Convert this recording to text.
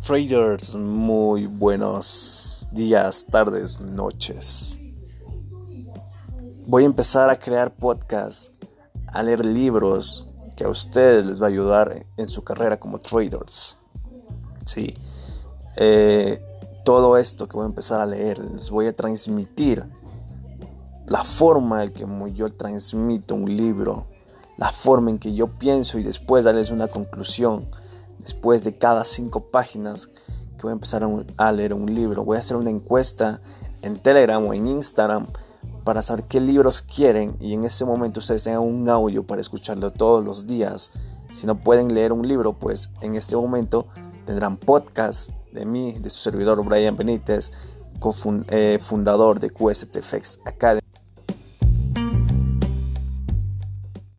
Traders, muy buenos días, tardes, noches. Voy a empezar a crear podcasts, a leer libros que a ustedes les va a ayudar en su carrera como traders. Sí, eh, todo esto que voy a empezar a leer les voy a transmitir la forma en que yo transmito un libro, la forma en que yo pienso y después darles una conclusión después de cada cinco páginas que voy a empezar a leer un libro. Voy a hacer una encuesta en Telegram o en Instagram para saber qué libros quieren y en ese momento ustedes tengan un audio para escucharlo todos los días. Si no pueden leer un libro, pues en este momento tendrán podcast de mí, de su servidor Brian Benítez, eh, fundador de QSTFX Academy.